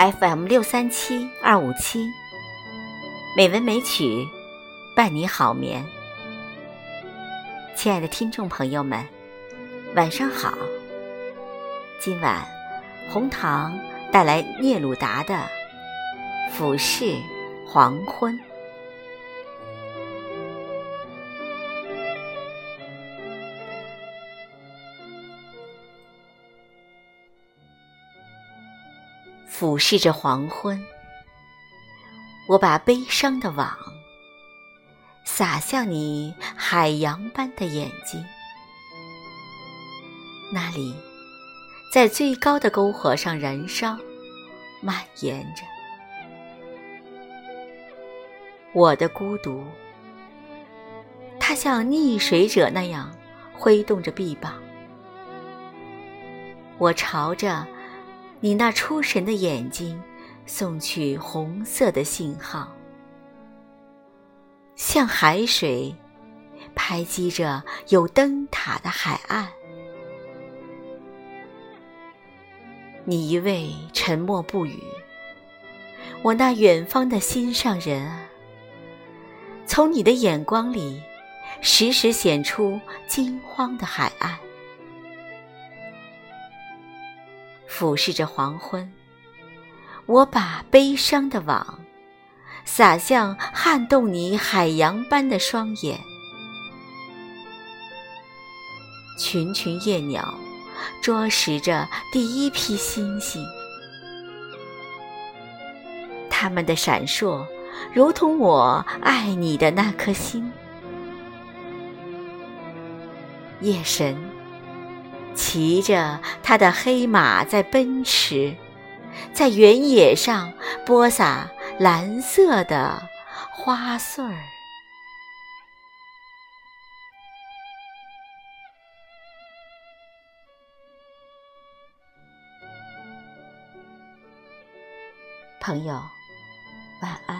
FM 六三七二五七，美文美曲伴你好眠。亲爱的听众朋友们，晚上好。今晚红糖带来聂鲁达的《俯视黄昏》。俯视着黄昏，我把悲伤的网撒向你海洋般的眼睛。那里，在最高的篝火上燃烧，蔓延着我的孤独。它像溺水者那样挥动着臂膀，我朝着。你那出神的眼睛，送去红色的信号，像海水拍击着有灯塔的海岸。你一味沉默不语，我那远方的心上人啊，从你的眼光里，时时显出惊慌的海岸。俯视着黄昏，我把悲伤的网撒向撼动你海洋般的双眼。群群夜鸟啄食着第一批星星，它们的闪烁如同我爱你的那颗心。夜神。骑着他的黑马在奔驰，在原野上播撒蓝色的花穗儿。朋友，晚安。